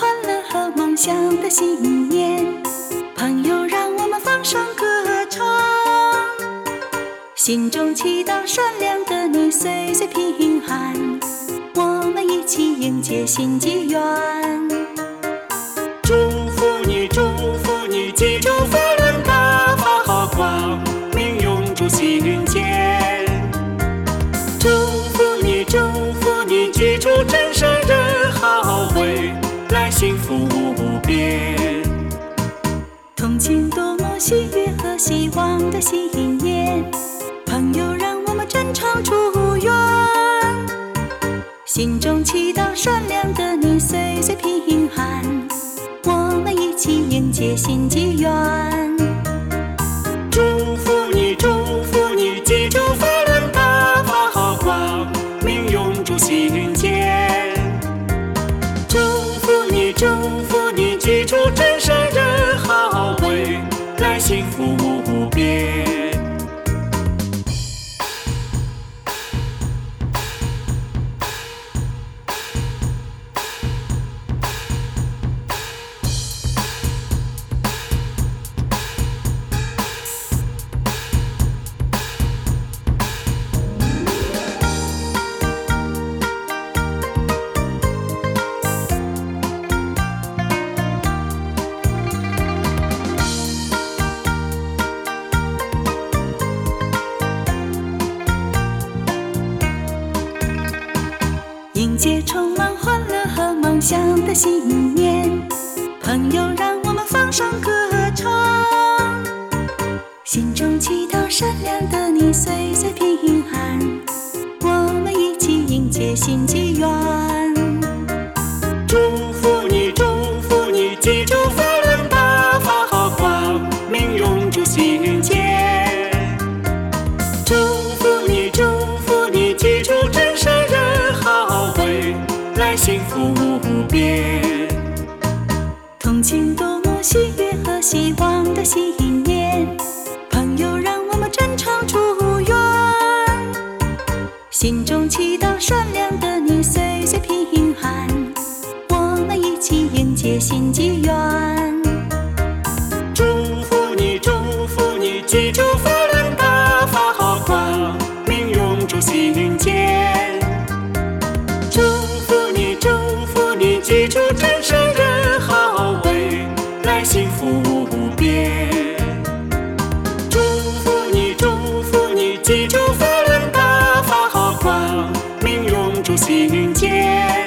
欢乐和梦想的新年，朋友让我们放声歌唱，心中祈祷善良的你岁岁平安，我们一起迎接新纪元。祝福你，祝福你，记住福轮大发好光，明永驻心间。祝福你，祝福你，记住喜悦和希望的新年，朋友让我们真诚祝愿，心中祈祷善良的你岁岁平安，我们一起迎接新纪元。祝福你，祝福你，记住福轮大发光，明永驻心间。祝福你，祝福你，记住真善迎接充满欢乐和梦想的新年，朋友让我们放声歌唱，心中祈祷善良的你岁岁平安，我们一起迎接新纪元。边。同情多么喜悦和希望的信念，朋友让我们真诚祝愿。心中祈祷善良的你岁岁平安，我们一起迎接新纪元。祝福你，祝福你，祝福。记住真诚的好未来幸福无边。祝福你祝福你记住福运大发好光明永驻心间。